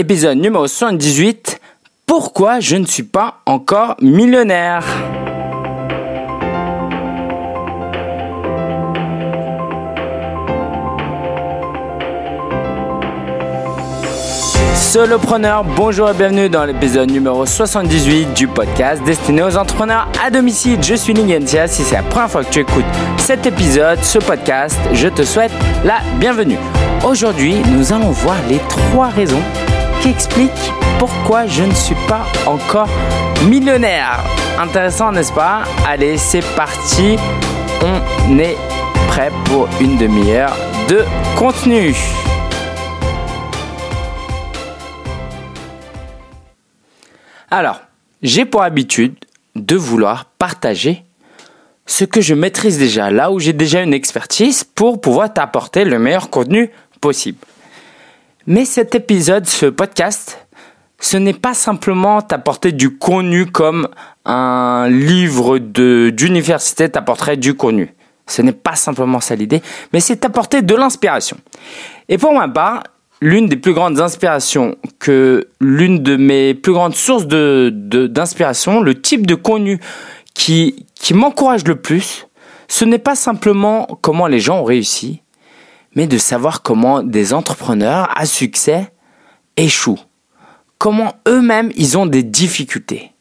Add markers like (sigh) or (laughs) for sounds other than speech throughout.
Épisode numéro 78. Pourquoi je ne suis pas encore millionnaire? Solopreneur, bonjour et bienvenue dans l'épisode numéro 78 du podcast destiné aux entrepreneurs à domicile. Je suis Lingentia. Si c'est la première fois que tu écoutes cet épisode, ce podcast, je te souhaite la bienvenue. Aujourd'hui, nous allons voir les trois raisons qui expliquent pourquoi je ne suis pas encore millionnaire. Intéressant, n'est-ce pas? Allez, c'est parti. On est prêt pour une demi-heure de contenu. Alors, j'ai pour habitude de vouloir partager ce que je maîtrise déjà, là où j'ai déjà une expertise pour pouvoir t'apporter le meilleur contenu possible. Mais cet épisode, ce podcast, ce n'est pas simplement t'apporter du contenu comme un livre d'université t'apporterait du contenu. Ce n'est pas simplement ça l'idée, mais c'est t'apporter de l'inspiration. Et pour ma part, l'une des plus grandes inspirations, que l'une de mes plus grandes sources de, d'inspiration, le type de contenu qui, qui m'encourage le plus, ce n'est pas simplement comment les gens ont réussi, mais de savoir comment des entrepreneurs à succès échouent. Comment eux-mêmes ils ont des difficultés.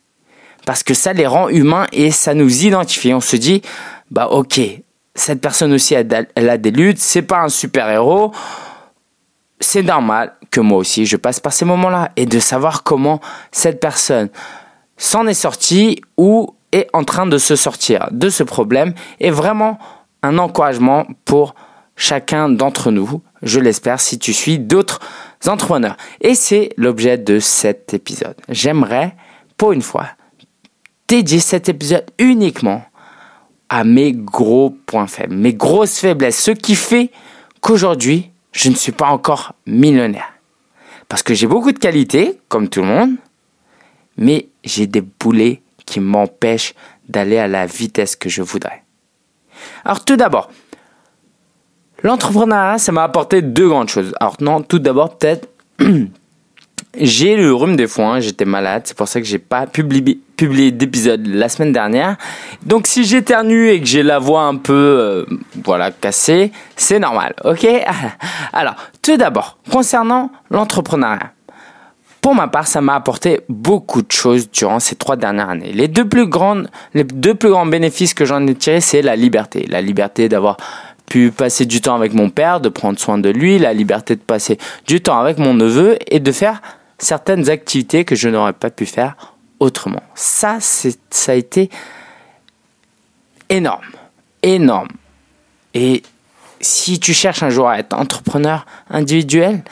Parce que ça les rend humains et ça nous identifie. On se dit, bah ok, cette personne aussi elle a des luttes, c'est pas un super héros c'est normal que moi aussi je passe par ces moments-là et de savoir comment cette personne s'en est sortie ou est en train de se sortir de ce problème est vraiment un encouragement pour chacun d'entre nous, je l'espère, si tu suis d'autres entrepreneurs. Et c'est l'objet de cet épisode. J'aimerais, pour une fois, dédier cet épisode uniquement à mes gros points faibles, mes grosses faiblesses, ce qui fait qu'aujourd'hui, je ne suis pas encore millionnaire. Parce que j'ai beaucoup de qualités, comme tout le monde, mais j'ai des boulets qui m'empêchent d'aller à la vitesse que je voudrais. Alors tout d'abord, l'entrepreneuriat, ça m'a apporté deux grandes choses. Alors non, tout d'abord peut-être (clears throat) J'ai le rhume des foins, j'étais malade, c'est pour ça que j'ai pas publié, d'épisode la semaine dernière. Donc si j'éternue et que j'ai la voix un peu euh, voilà cassée, c'est normal, ok? (laughs) Alors, tout d'abord, concernant l'entrepreneuriat. Pour ma part, ça m'a apporté beaucoup de choses durant ces trois dernières années. Les deux plus grandes, les deux plus grands bénéfices que j'en ai tirés, c'est la liberté. La liberté d'avoir pu passer du temps avec mon père, de prendre soin de lui, la liberté de passer du temps avec mon neveu et de faire certaines activités que je n'aurais pas pu faire autrement. Ça, ça a été énorme, énorme. Et si tu cherches un jour à être entrepreneur individuel,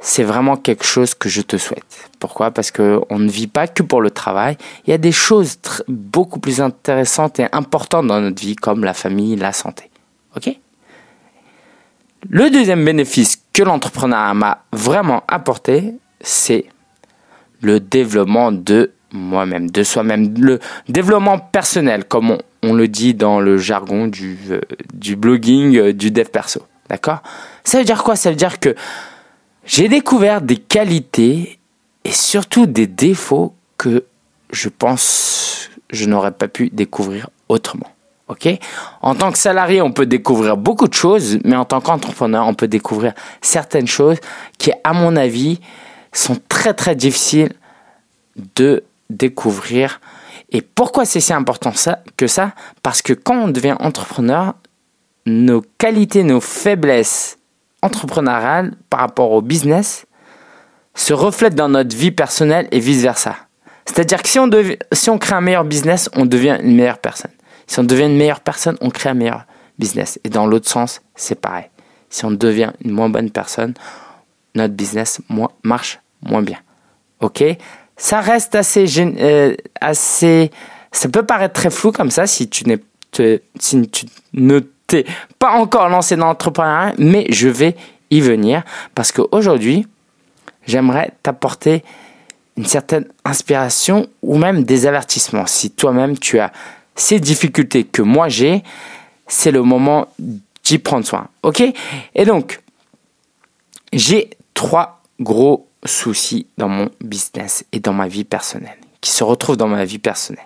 c'est vraiment quelque chose que je te souhaite. Pourquoi? Parce que on ne vit pas que pour le travail. Il y a des choses beaucoup plus intéressantes et importantes dans notre vie, comme la famille, la santé. Ok? Le deuxième bénéfice que l'entrepreneuriat m'a vraiment apporté, c'est le développement de moi-même, de soi-même, le développement personnel, comme on, le dit dans le jargon du, euh, blogging, euh, du dev perso. D'accord? Ça veut dire quoi? Ça veut dire que j'ai découvert des qualités et surtout des défauts que je pense je n'aurais pas pu découvrir autrement. Ok? En tant que salarié, on peut découvrir beaucoup de choses, mais en tant qu'entrepreneur, on peut découvrir certaines choses qui, à mon avis, sont très très difficiles de découvrir. Et pourquoi c'est si important ça, que ça? Parce que quand on devient entrepreneur, nos qualités, nos faiblesses entrepreneuriales par rapport au business se reflètent dans notre vie personnelle et vice-versa. C'est-à-dire que si on, si on crée un meilleur business, on devient une meilleure personne. Si on devient une meilleure personne, on crée un meilleur business. Et dans l'autre sens, c'est pareil. Si on devient une moins bonne personne, notre business marche moins bien. Ok? Ça reste assez, euh, assez. Ça peut paraître très flou comme ça si tu si tu ne t'es pas encore lancé dans l'entrepreneuriat, mais je vais y venir parce qu'aujourd'hui, j'aimerais t'apporter une certaine inspiration ou même des avertissements. Si toi-même tu as ces difficultés que moi j'ai, c'est le moment d'y prendre soin. Ok? Et donc, j'ai trois gros soucis dans mon business et dans ma vie personnelle, qui se retrouvent dans ma vie personnelle.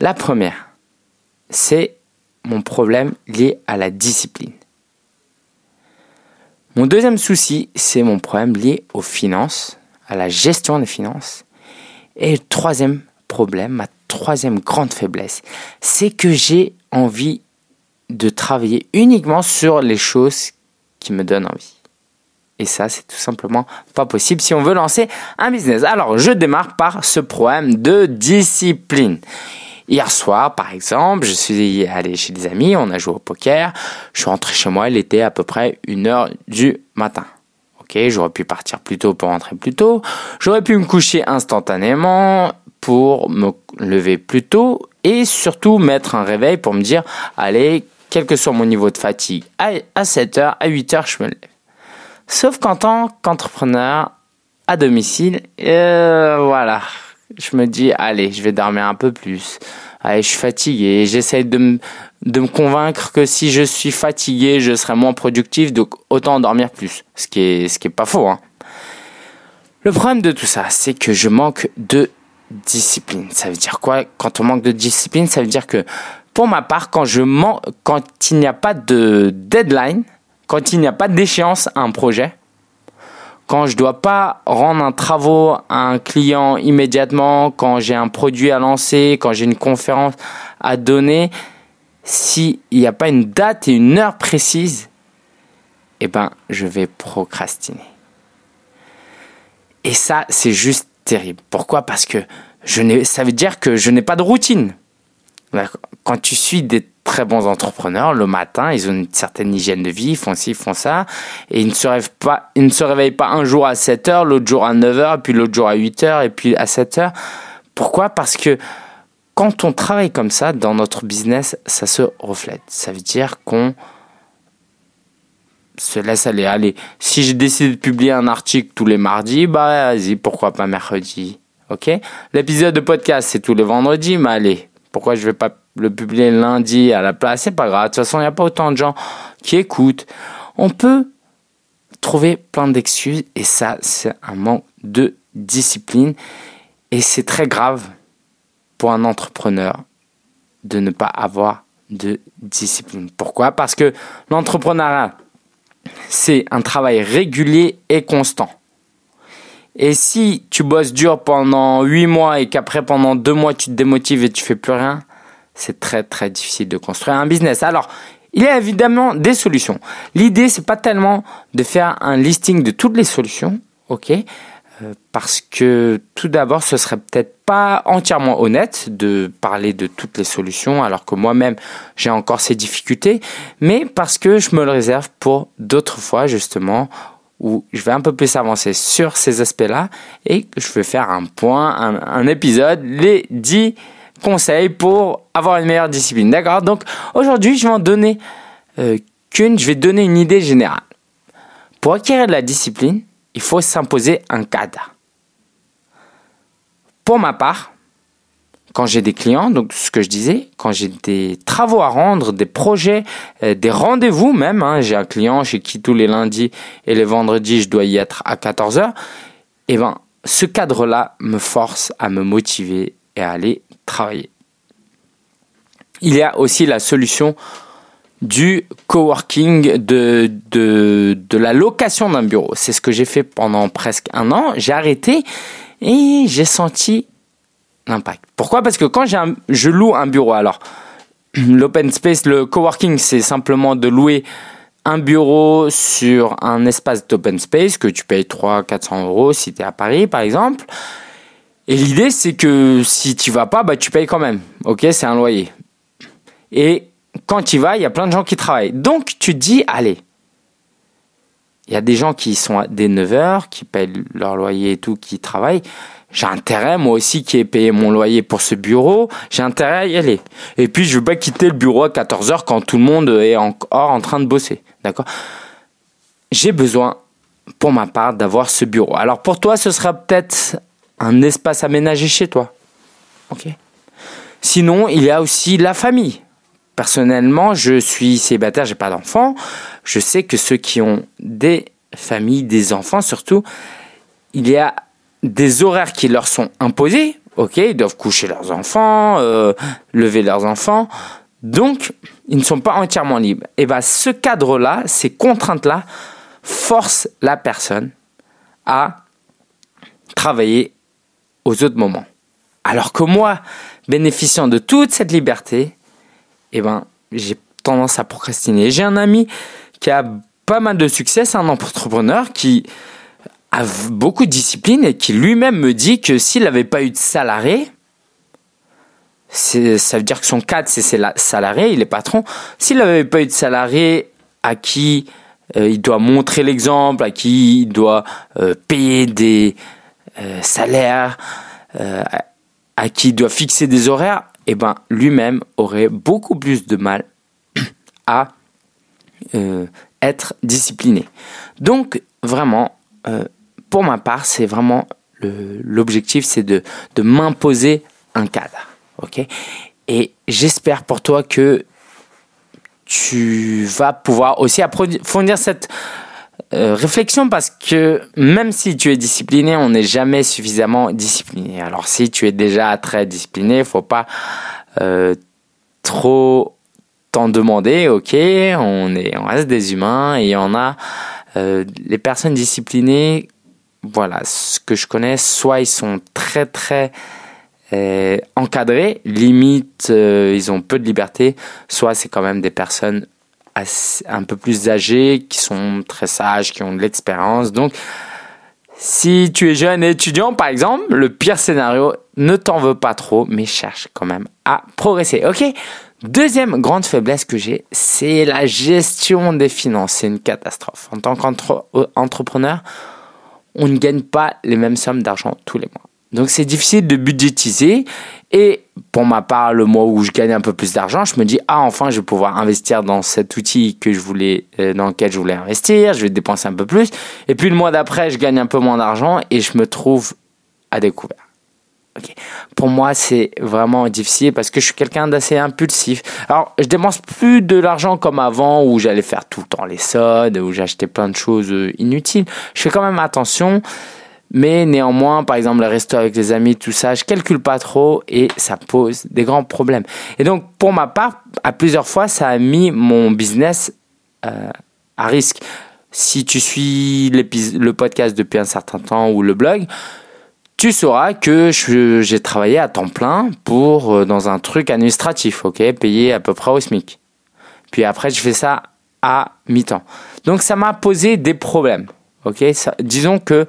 La première, c'est mon problème lié à la discipline. Mon deuxième souci, c'est mon problème lié aux finances, à la gestion des finances. Et le troisième problème, ma troisième grande faiblesse, c'est que j'ai envie de travailler uniquement sur les choses qui me donnent envie. Et ça, c'est tout simplement pas possible si on veut lancer un business. Alors, je démarre par ce problème de discipline. Hier soir, par exemple, je suis allé chez des amis, on a joué au poker. Je suis rentré chez moi, il était à peu près une heure du matin. J'aurais pu partir plus tôt pour rentrer plus tôt. J'aurais pu me coucher instantanément pour me lever plus tôt et surtout mettre un réveil pour me dire, allez, quel que soit mon niveau de fatigue, à 7 heures, à 8 heures, je me lève. Sauf qu'en tant qu'entrepreneur à domicile, euh, voilà, je me dis, allez, je vais dormir un peu plus. Allez, je suis fatigué. J'essaie de me, de me convaincre que si je suis fatigué, je serai moins productif, donc autant dormir plus. Ce qui est, ce qui est pas faux, hein. Le problème de tout ça, c'est que je manque de discipline. Ça veut dire quoi? Quand on manque de discipline, ça veut dire que pour ma part, quand je quand il n'y a pas de deadline, quand il n'y a pas d'échéance à un projet, quand je dois pas rendre un travaux à un client immédiatement, quand j'ai un produit à lancer, quand j'ai une conférence à donner, s'il n'y a pas une date et une heure précise, eh ben, je vais procrastiner. Et ça, c'est juste terrible. Pourquoi? Parce que je ça veut dire que je n'ai pas de routine. Quand tu suis des très bons entrepreneurs, le matin, ils ont une certaine hygiène de vie, ils font ci, ils font ça, et ils ne se réveillent pas, ils ne se réveillent pas un jour à 7 heures, l'autre jour à 9 heures, puis l'autre jour à 8 heures, et puis à 7 heures. Pourquoi? Parce que quand on travaille comme ça dans notre business, ça se reflète. Ça veut dire qu'on se laisse aller. Allez, si j'ai décidé de publier un article tous les mardis, bah vas-y, pourquoi pas mercredi Ok? L'épisode de podcast, c'est tous les vendredis, mais allez, pourquoi je vais pas le publier lundi à la place? C'est pas grave. De toute façon, il n'y a pas autant de gens qui écoutent. On peut trouver plein d'excuses et ça, c'est un manque de discipline. Et c'est très grave un entrepreneur de ne pas avoir de discipline. Pourquoi? Parce que l'entrepreneuriat, c'est un travail régulier et constant. Et si tu bosses dur pendant 8 mois et qu'après pendant 2 mois tu te démotives et tu fais plus rien, c'est très très difficile de construire un business. Alors, il y a évidemment des solutions. L'idée c'est pas tellement de faire un listing de toutes les solutions, OK? Euh, parce que tout d'abord, ce serait peut-être pas entièrement honnête de parler de toutes les solutions, alors que moi-même j'ai encore ces difficultés, mais parce que je me le réserve pour d'autres fois justement où je vais un peu plus avancer sur ces aspects-là et je vais faire un point, un, épisode, les 10 conseils pour avoir une meilleure discipline. D'accord? Donc aujourd'hui, je vais en donner euh, qu'une, je vais donner une idée générale. Pour acquérir de la discipline, il faut s'imposer un cadre. Pour ma part, quand j'ai des clients, donc ce que je disais, quand j'ai des travaux à rendre, des projets, euh, des rendez-vous même, hein, j'ai un client chez qui tous les lundis et les vendredis je dois y être à 14h, et eh ben ce cadre-là me force à me motiver et à aller travailler. Il y a aussi la solution du coworking, de la location d'un bureau. C'est ce que j'ai fait pendant presque un an. J'ai arrêté et j'ai senti l'impact. Pourquoi? Parce que quand je loue un bureau, alors (clears throat) l'open space, le coworking, c'est simplement de louer un bureau sur un espace d'open space que tu payes 300-400 euros si tu es à Paris par exemple. Et l'idée c'est que si tu vas pas, bah, tu payes quand même. Ok, c'est un loyer. Et quand tu vas, il y a plein de gens qui travaillent. Donc tu te dis, allez, il y a des gens qui sont dès 9h, qui payent leur loyer et tout, qui travaillent. J'ai intérêt, moi aussi, qui ai payé mon loyer pour ce bureau, j'ai intérêt à y aller. Et puis, je veux pas quitter le bureau à 14h quand tout le monde est encore en train de bosser. D'accord? J'ai besoin, pour ma part, d'avoir ce bureau. Alors, pour toi, ce sera peut-être un espace aménagé chez toi. Ok? Sinon, il y a aussi la famille. Personnellement, je suis célibataire, j'ai pas d'enfants. Je sais que ceux qui ont des familles, des enfants surtout, il y a des horaires qui leur sont imposés. Ok, ils doivent coucher leurs enfants, euh, lever leurs enfants. Donc, ils ne sont pas entièrement libres. Et bien, ce cadre-là, ces contraintes-là, forcent la personne à travailler aux autres moments. Alors que moi, bénéficiant de toute cette liberté, eh ben, j'ai tendance à procrastiner. J'ai un ami qui a pas mal de succès, c'est un entrepreneur qui a beaucoup de discipline et qui lui-même me dit que s'il n'avait pas eu de salarié, ça veut dire que son cadre, c'est ses salariés, il est patron. S'il n'avait pas eu de salarié à qui euh, il doit montrer l'exemple, à qui il doit euh, payer des euh, salaires, à qui il doit fixer des horaires, eh ben, lui-même aurait beaucoup plus de mal (clears throat) à être discipliné. Donc, vraiment, pour ma part, c'est vraiment l'objectif, c'est de, de m'imposer un cadre. Et j'espère pour toi que tu vas pouvoir aussi approfondir cette euh, réflexion parce que même si tu es discipliné, on n'est jamais suffisamment discipliné. Alors si tu es déjà très discipliné, il faut pas euh, trop t'en demander. Ok, on est, on reste des humains et on a euh, les personnes disciplinées. Voilà, ce que je connais, soit ils sont très très encadrés, limite ils ont peu de liberté, soit c'est quand même des personnes un peu plus âgées, qui sont très sages, qui ont de l'expérience. Donc, si tu es jeune étudiant, par exemple, le pire scénario, ne t'en veux pas trop, mais cherche quand même à progresser. Ok? Deuxième grande faiblesse que j'ai, c'est la gestion des finances. C'est une catastrophe. En tant qu'entrepreneur, on ne gagne pas les mêmes sommes d'argent tous les mois. Donc c'est difficile de budgétiser. Et pour ma part, le mois où je gagne un peu plus d'argent, je me dis ah enfin je vais pouvoir investir dans cet outil que je voulais, euh, dans lequel je voulais investir. Je vais dépenser un peu plus. Et puis le mois d'après, je gagne un peu moins d'argent et je me trouve à découvert. Pour moi, c'est vraiment difficile parce que je suis quelqu'un d'assez impulsif. Alors, je dépense plus de l'argent comme avant où j'allais faire tout le temps les sodes, où j'achetais plein de choses euh, inutiles. Je fais quand même attention. Mais néanmoins, par exemple, le resto avec les amis, tout ça, je calcule pas trop et ça pose des grands problèmes. Et donc, pour ma part, à plusieurs fois, ça a mis mon business euh, à risque. Si tu suis le podcast depuis un certain temps ou le blog, tu sauras que j'ai travaillé à temps plein pour euh, dans un truc administratif, ok, payé à peu près au SMIC. Puis après, je fais ça à mi-temps. Donc, ça m'a posé des problèmes, ok. disons que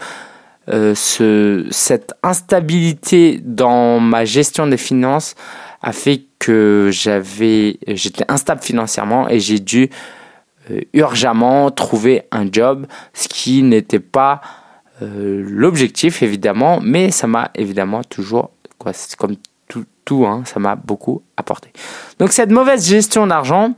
euh, ce, cette instabilité dans ma gestion des finances a fait que j'avais, j'étais instable financièrement et j'ai dû euh, urgemment trouver un job, ce qui n'était pas euh, l'objectif évidemment, mais ça m'a évidemment toujours, quoi, comme tout, tout hein, ça m'a beaucoup apporté. Donc cette mauvaise gestion d'argent,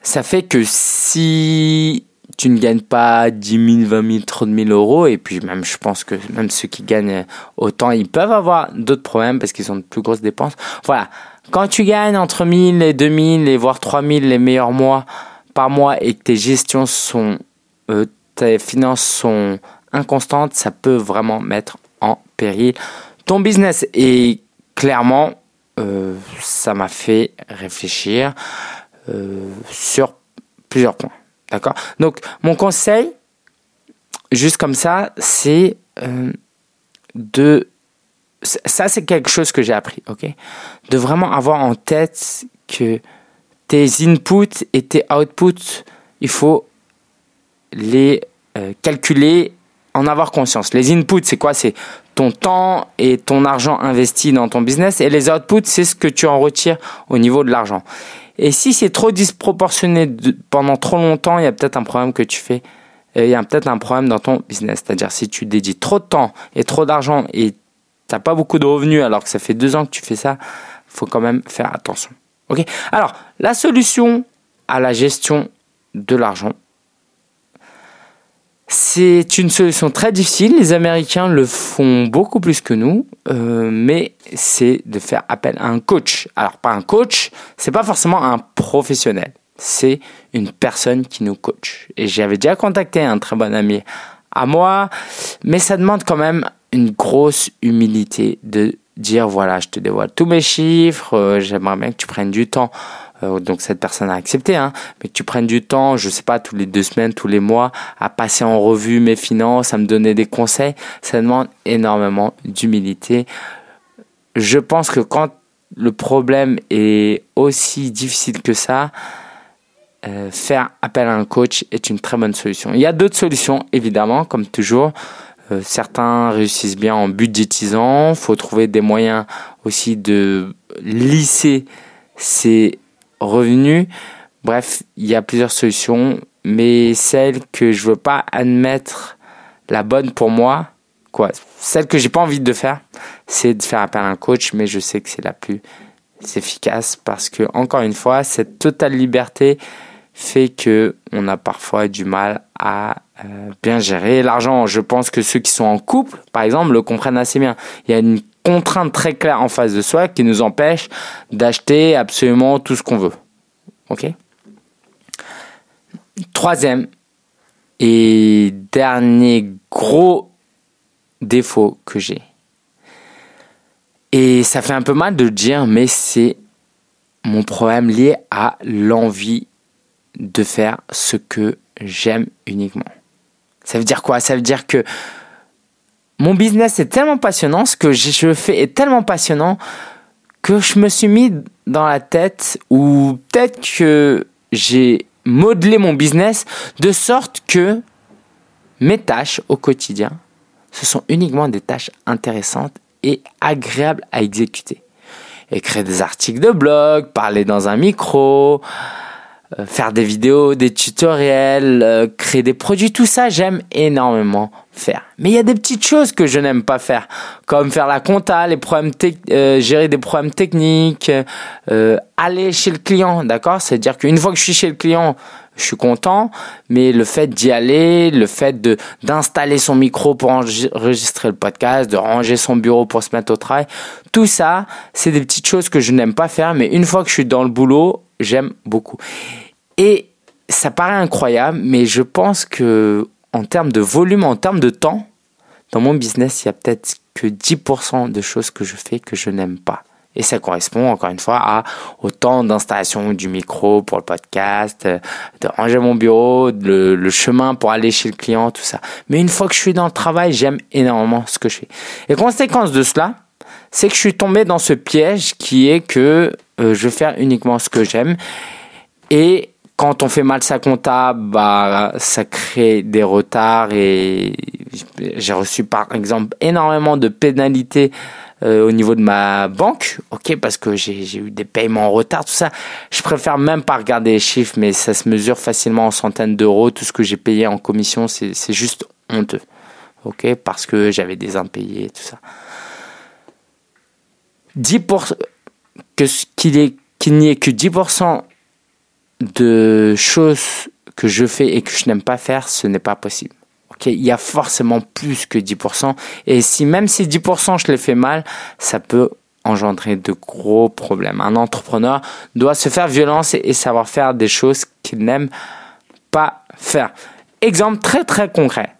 ça fait que si tu ne gagnes pas 10 000, 20 000, 30 000 euros. Et puis même, je pense que même ceux qui gagnent autant, ils peuvent avoir d'autres problèmes parce qu'ils ont de plus grosses dépenses. Voilà. Quand tu gagnes entre 1000 et 2000 et voire 3000 les meilleurs mois par mois et que tes gestions sont, euh, tes finances sont inconstantes, ça peut vraiment mettre en péril ton business. Et clairement, euh, ça m'a fait réfléchir euh, sur plusieurs points. D'accord? Donc, mon conseil, juste comme ça, c'est euh, de. Ça, c'est quelque chose que j'ai appris, ok? De vraiment avoir en tête que tes inputs et tes outputs, il faut les euh, calculer, en avoir conscience. Les inputs, c'est quoi? C'est ton temps et ton argent investi dans ton business. Et les outputs, c'est ce que tu en retires au niveau de l'argent. Et si c'est trop disproportionné pendant trop longtemps, il y a peut-être un problème que tu fais. Il y a peut-être un problème dans ton business. C'est-à-dire si tu dédies trop de temps et trop d'argent et tu n'as pas beaucoup de revenus alors que ça fait deux ans que tu fais ça, il faut quand même faire attention. Ok? Alors, la solution à la gestion de l'argent, c'est une solution très difficile. Les Américains le font beaucoup plus que nous, euh, mais c'est de faire appel à un coach. Alors pas un coach, c'est pas forcément un professionnel. C'est une personne qui nous coach. Et j'avais déjà contacté un très bon ami à moi, mais ça demande quand même une grosse humilité de dire voilà, je te dévoile tous mes chiffres, euh, j'aimerais bien que tu prennes du temps. Euh, donc cette personne a accepté, hein, mais que tu prennes du temps, je sais pas, tous les deux semaines, tous les mois, à passer en revue mes finances, à me donner des conseils, ça demande énormément d'humilité. Je pense que quand le problème est aussi difficile que ça, euh, faire appel à un coach est une très bonne solution. Il y a d'autres solutions, évidemment, comme toujours. Euh, certains réussissent bien en budgétisant. Il faut trouver des moyens aussi de lisser ses revenus. Bref, il y a plusieurs solutions, mais celle que je veux pas admettre la bonne pour moi, quoi, celle que j'ai pas envie de faire, c'est de faire appel à un coach, mais je sais que c'est la plus efficace parce que encore une fois, cette totale liberté fait que on a parfois du mal à euh, bien gérer l'argent. Je pense que ceux qui sont en couple, par exemple, le comprennent assez bien. Il y a une contrainte très claire en face de soi qui nous empêche d'acheter absolument tout ce qu'on veut. Ok? Troisième et dernier gros défaut que j'ai. Et ça fait un peu mal de le dire, mais c'est mon problème lié à l'envie de faire ce que j'aime uniquement. Ça veut dire quoi? Ça veut dire que mon business est tellement passionnant, ce que je fais est tellement passionnant que je me suis mis dans la tête ou peut-être que j'ai modelé mon business de sorte que mes tâches au quotidien, ce sont uniquement des tâches intéressantes et agréables à exécuter. Écrire des articles de blog, parler dans un micro, faire des vidéos, des tutoriels, euh, créer des produits, tout ça, j'aime énormément faire. Mais il y a des petites choses que je n'aime pas faire, comme faire la compta, les problèmes euh, gérer des problèmes techniques, aller chez le client, d'accord? C'est-à-dire qu'une fois que je suis chez le client, je suis content, mais le fait d'y aller, le fait de d'installer son micro pour enregistrer le podcast, de ranger son bureau pour se mettre au travail, tout ça, c'est des petites choses que je n'aime pas faire, mais une fois que je suis dans le boulot, j'aime beaucoup. Et ça paraît incroyable, mais je pense que en termes de volume, en termes de temps, dans mon business, il y a peut-être que 10% de choses que je fais que je n'aime pas. Et ça correspond encore une fois à au temps d'installation du micro pour le podcast, de ranger mon bureau, le, le, chemin pour aller chez le client, tout ça. Mais une fois que je suis dans le travail, j'aime énormément ce que je fais. Et conséquence de cela, c'est que je suis tombé dans ce piège qui est que euh, je vais faire uniquement ce que j'aime. Et quand on fait mal sa compta, bah, ça crée des retards et j'ai reçu par exemple énormément de pénalités euh, au niveau de ma banque, ok, parce que j'ai eu des paiements en retard, tout ça. Je préfère même pas regarder les chiffres, mais ça se mesure facilement en centaines d'euros. Tout ce que j'ai payé en commission, c'est juste honteux, ok, parce que j'avais des impayés, tout ça. 10% que qu'il n'y ait que 10% de choses que je fais et que je n'aime pas faire, ce n'est pas possible. Il y a forcément plus que 10%. Et si même si 10% je les fais mal, ça peut engendrer de gros problèmes. Un entrepreneur doit se faire violence et savoir faire des choses qu'il n'aime pas faire. Exemple très très concret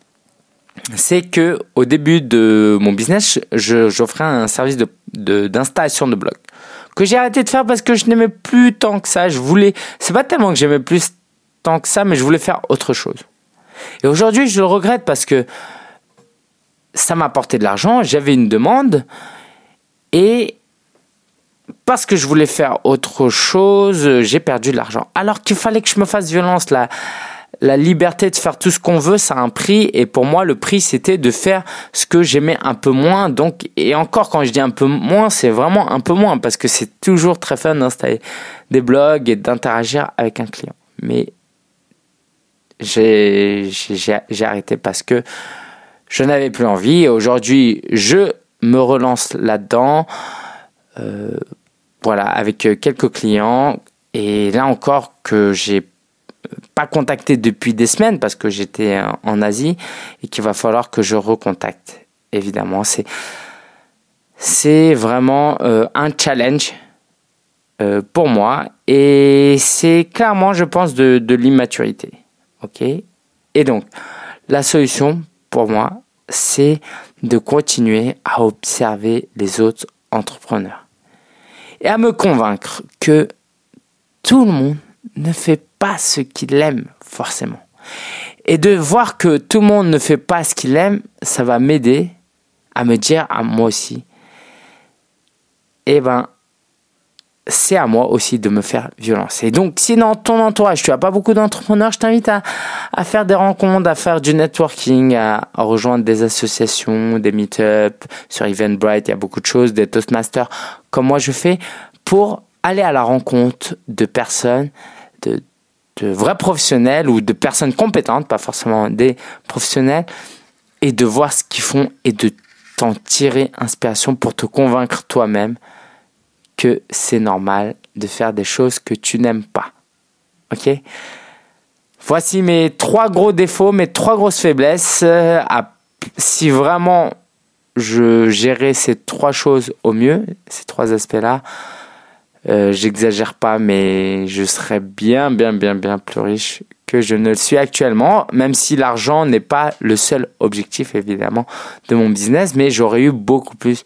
c'est que au début de mon business, j'offrais un service de d'installation de, blog que j'ai arrêté de faire parce que je n'aimais plus tant que ça. Je voulais, c'est pas tellement que j'aimais plus tant que ça, mais je voulais faire autre chose. Et aujourd'hui, je le regrette parce que ça m'a apporté de l'argent, j'avais une demande et parce que je voulais faire autre chose, j'ai perdu de l'argent. Alors qu'il fallait que je me fasse violence là la liberté de faire tout ce qu'on veut, ça a un prix. Et pour moi, le prix, c'était de faire ce que j'aimais un peu moins. Donc, et encore, quand je dis un peu moins, c'est vraiment un peu moins parce que c'est toujours très fun d'installer des blogs et d'interagir avec un client. Mais j'ai arrêté parce que je n'avais plus envie. Aujourd'hui, je me relance là-dedans. Euh, voilà, avec quelques clients. Et là encore, que j'ai pas contacté depuis des semaines parce que j'étais en Asie et qu'il va falloir que je recontacte. Évidemment, c'est c'est vraiment euh, un challenge euh, pour moi et c'est clairement, je pense, de, de l'immaturité. Ok. Et donc, la solution pour moi, c'est de continuer à observer les autres entrepreneurs et à me convaincre que tout le monde ne fait pas ce qu'il aime forcément. Et de voir que tout le monde ne fait pas ce qu'il aime, ça va m'aider à me dire à moi aussi, eh ben, c'est à moi aussi de me faire violence. Et donc, si dans ton entourage, tu n'as pas beaucoup d'entrepreneurs, je t'invite à, faire des rencontres, à faire du networking, à, rejoindre des associations, des meet-up. Sur Eventbrite, il y a beaucoup de choses, des Toastmasters, comme moi je fais, pour aller à la rencontre de personnes, de, de vrais professionnels ou de personnes compétentes, pas forcément des professionnels, et de voir ce qu'ils font et de t'en tirer inspiration pour te convaincre toi-même que c'est normal de faire des choses que tu n'aimes pas. Ok? Voici mes trois gros défauts, mes trois grosses faiblesses. Euh, si vraiment je gérais ces trois choses au mieux, ces trois aspects-là, euh, j'exagère pas, mais je serais bien, bien, bien, bien plus riche que je ne le suis actuellement, même si l'argent n'est pas le seul objectif, évidemment, de mon business, mais j'aurais eu beaucoup plus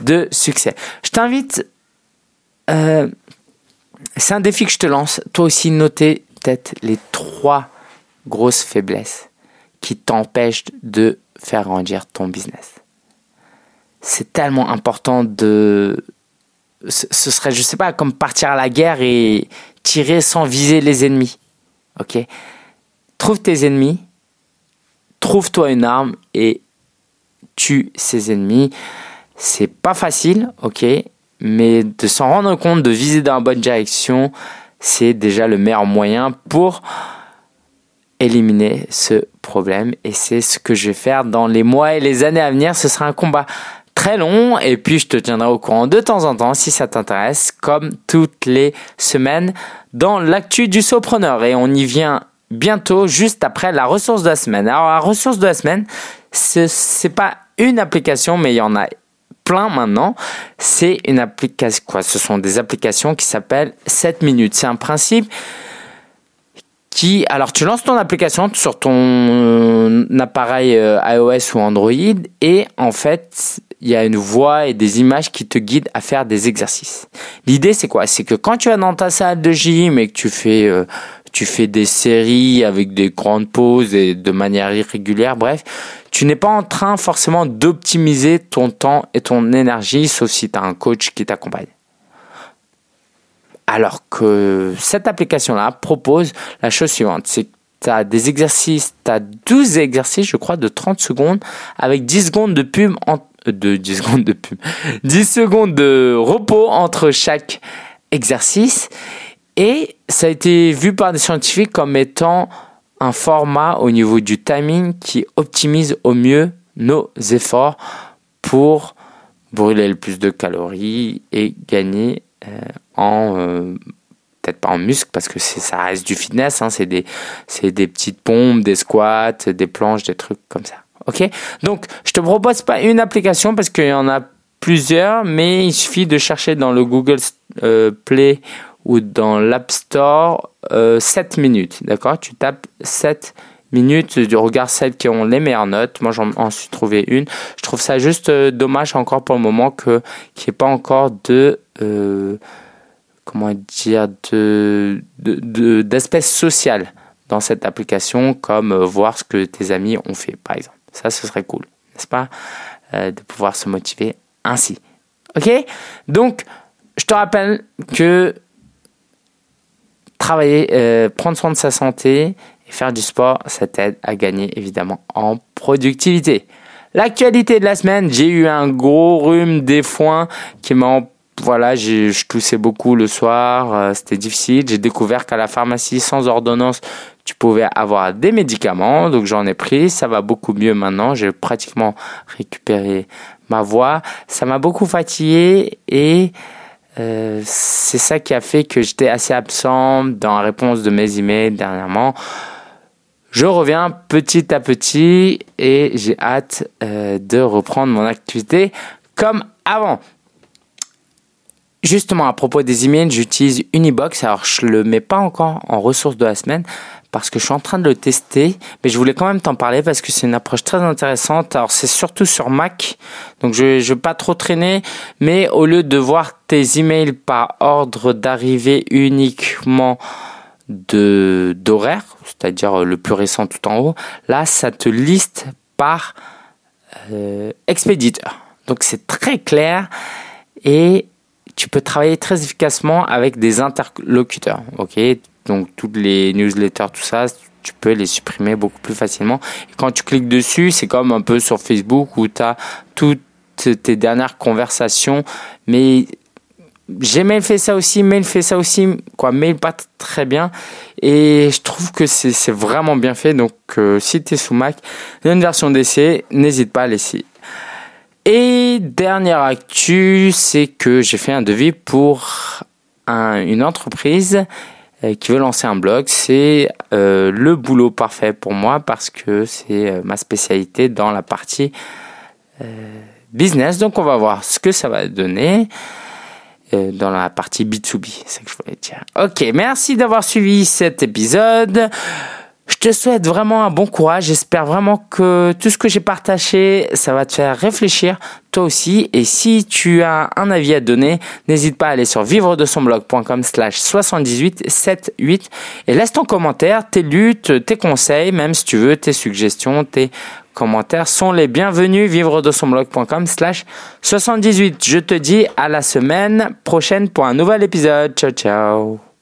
de succès. Je t'invite euh, c'est un défi que je te lance. Toi aussi, notez peut-être les trois grosses faiblesses qui t'empêchent de faire grandir ton business. C'est tellement important de. Ce serait, je sais pas, comme partir à la guerre et tirer sans viser les ennemis. Ok? Trouve tes ennemis, trouve-toi une arme et tue ces ennemis. C'est pas facile, ok? Mais de s'en rendre compte, de viser dans la bonne direction, c'est déjà le meilleur moyen pour éliminer ce problème. Et c'est ce que je vais faire dans les mois et les années à venir. Ce sera un combat très long et puis je te tiendrai au courant de temps en temps si ça t'intéresse, comme toutes les semaines dans l'actu du sopreneur. Et on y vient bientôt, juste après la ressource de la semaine. Alors la ressource de la semaine, c'est pas une application, mais il y en a plein maintenant. C'est une application, quoi, ce sont des applications qui s'appellent 7 minutes. C'est un principe qui, alors tu lances ton application sur ton euh, appareil euh, iOS ou Android et en fait, il y a une voix et des images qui te guident à faire des exercices. L'idée c'est quoi? C'est que quand tu es dans ta salle de gym et que tu fais euh, tu fais des séries avec des grandes pauses et de manière irrégulière, bref, tu n'es pas en train forcément d'optimiser ton temps et ton énergie, sauf si tu as un coach qui t'accompagne. Alors que cette application-là propose la chose suivante, c'est que tu as des exercices, tu as 12 exercices, je crois, de 30 secondes, avec 10 secondes de pub, en, de 10 secondes de pub, (laughs) 10 secondes de repos entre chaque exercice. Et ça a été vu par des scientifiques comme étant format au niveau du timing qui optimise au mieux nos efforts pour brûler le plus de calories et gagner euh, en euh, peut-être pas en muscle parce que ça reste du fitness hein, c'est des c'est des petites pompes des squats des planches des trucs comme ça. Ok? Donc je te propose pas une application parce qu'il y en a plusieurs mais il suffit de chercher dans le Google euh, Play ou dans l'App Store 7 euh, minutes. D'accord? Tu tapes 7 minutes, tu regardes celles qui ont les meilleures notes. Moi, j'en suis trouvé une. Je trouve ça juste euh, dommage encore pour le moment que qu'il n'y ait pas encore de euh, comment dire de d'espèce de, dans cette application, comme voir ce que tes amis ont fait, par exemple. Ça, ce serait cool, n'est-ce pas? De pouvoir se motiver ainsi. Ok? Donc, je te rappelle que travailler, euh, prendre soin de sa santé et faire du sport, ça t'aide à gagner évidemment en productivité. L'actualité de la semaine, j'ai eu un gros rhume des foins qui m'a voilà, je toussais beaucoup le soir, euh, c'était difficile. J'ai découvert qu'à la pharmacie, sans ordonnance, tu pouvais avoir des médicaments, donc j'en ai pris. Ça va beaucoup mieux maintenant. J'ai pratiquement récupéré ma voix. Ça m'a beaucoup fatigué et euh, c'est ça qui a fait que j'étais assez absent dans la réponse de mes emails dernièrement. Je reviens petit à petit et j'ai hâte euh, de reprendre mon activité comme avant. Justement, à propos des emails, j'utilise Unibox. Alors, je le mets pas encore en ressource de la semaine parce que je suis en train de le tester, mais je voulais quand même t'en parler parce que c'est une approche très intéressante. Alors, c'est surtout sur Mac, donc je ne vais pas trop traîner, mais au lieu de voir tes emails par ordre d'arrivée uniquement de d'horaire, c'est-à-dire le plus récent tout en haut, là, ça te liste par euh, expéditeur. Donc, c'est très clair et tu peux travailler très efficacement avec des interlocuteurs. Ok, donc toutes les newsletters, tout ça, tu peux les supprimer beaucoup plus facilement. Quand tu cliques dessus, c'est comme un peu sur Facebook où tu as toutes tes dernières conversations. Mais Gmail fait ça aussi, Mail fait ça aussi, quoi, Mail pas très bien. Et je trouve que c'est vraiment bien fait. Donc euh, si tu es sous Mac, il y a une version d'essai, n'hésite pas à l'essayer. Et dernière actu, c'est que j'ai fait un devis pour une entreprise euh, qui veut lancer un blog. C'est euh, le boulot parfait pour moi parce que c'est euh, ma spécialité dans la partie business. Donc on va voir ce que ça va donner dans la partie B2B, c'est ce que je voulais dire. Ok, merci d'avoir suivi cet épisode. Je te souhaite vraiment un bon courage. J'espère vraiment que tout ce que j'ai partagé, ça va te faire réfléchir toi aussi. Et si tu as un avis à donner, n'hésite pas à aller sur vivre de son blog.com slash 7878 et laisse ton commentaire, tes luttes, tes conseils, même si tu veux, tes suggestions, tes commentaires sont les bienvenus. Vivre de son blog.com slash 78. Je te dis à la semaine prochaine pour un nouvel épisode. Ciao, ciao.